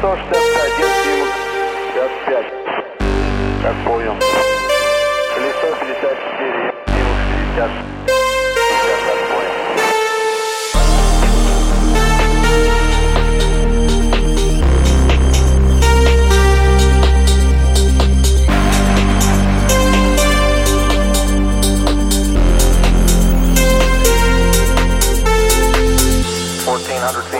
61 минус 55. Как понял. Колесо 54 минус 50. 50, как понял. Hundred feet,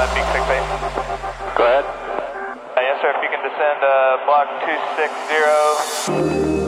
South 91, Big 6 8. Go ahead. Uh, yes, sir. If you can descend uh, block 260.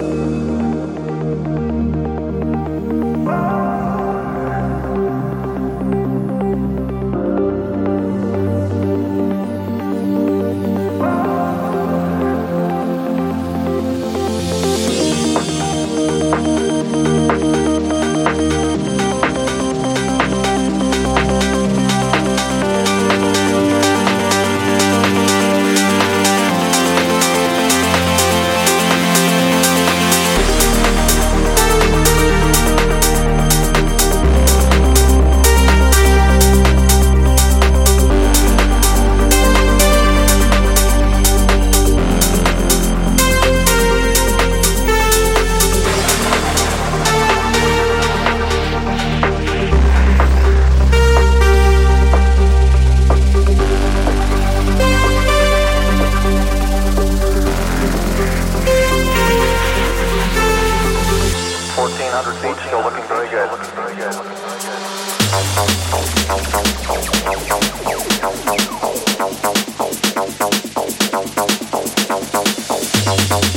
Fourteen hundred feet, still looking very good. Looking very good. Looking very good. Thank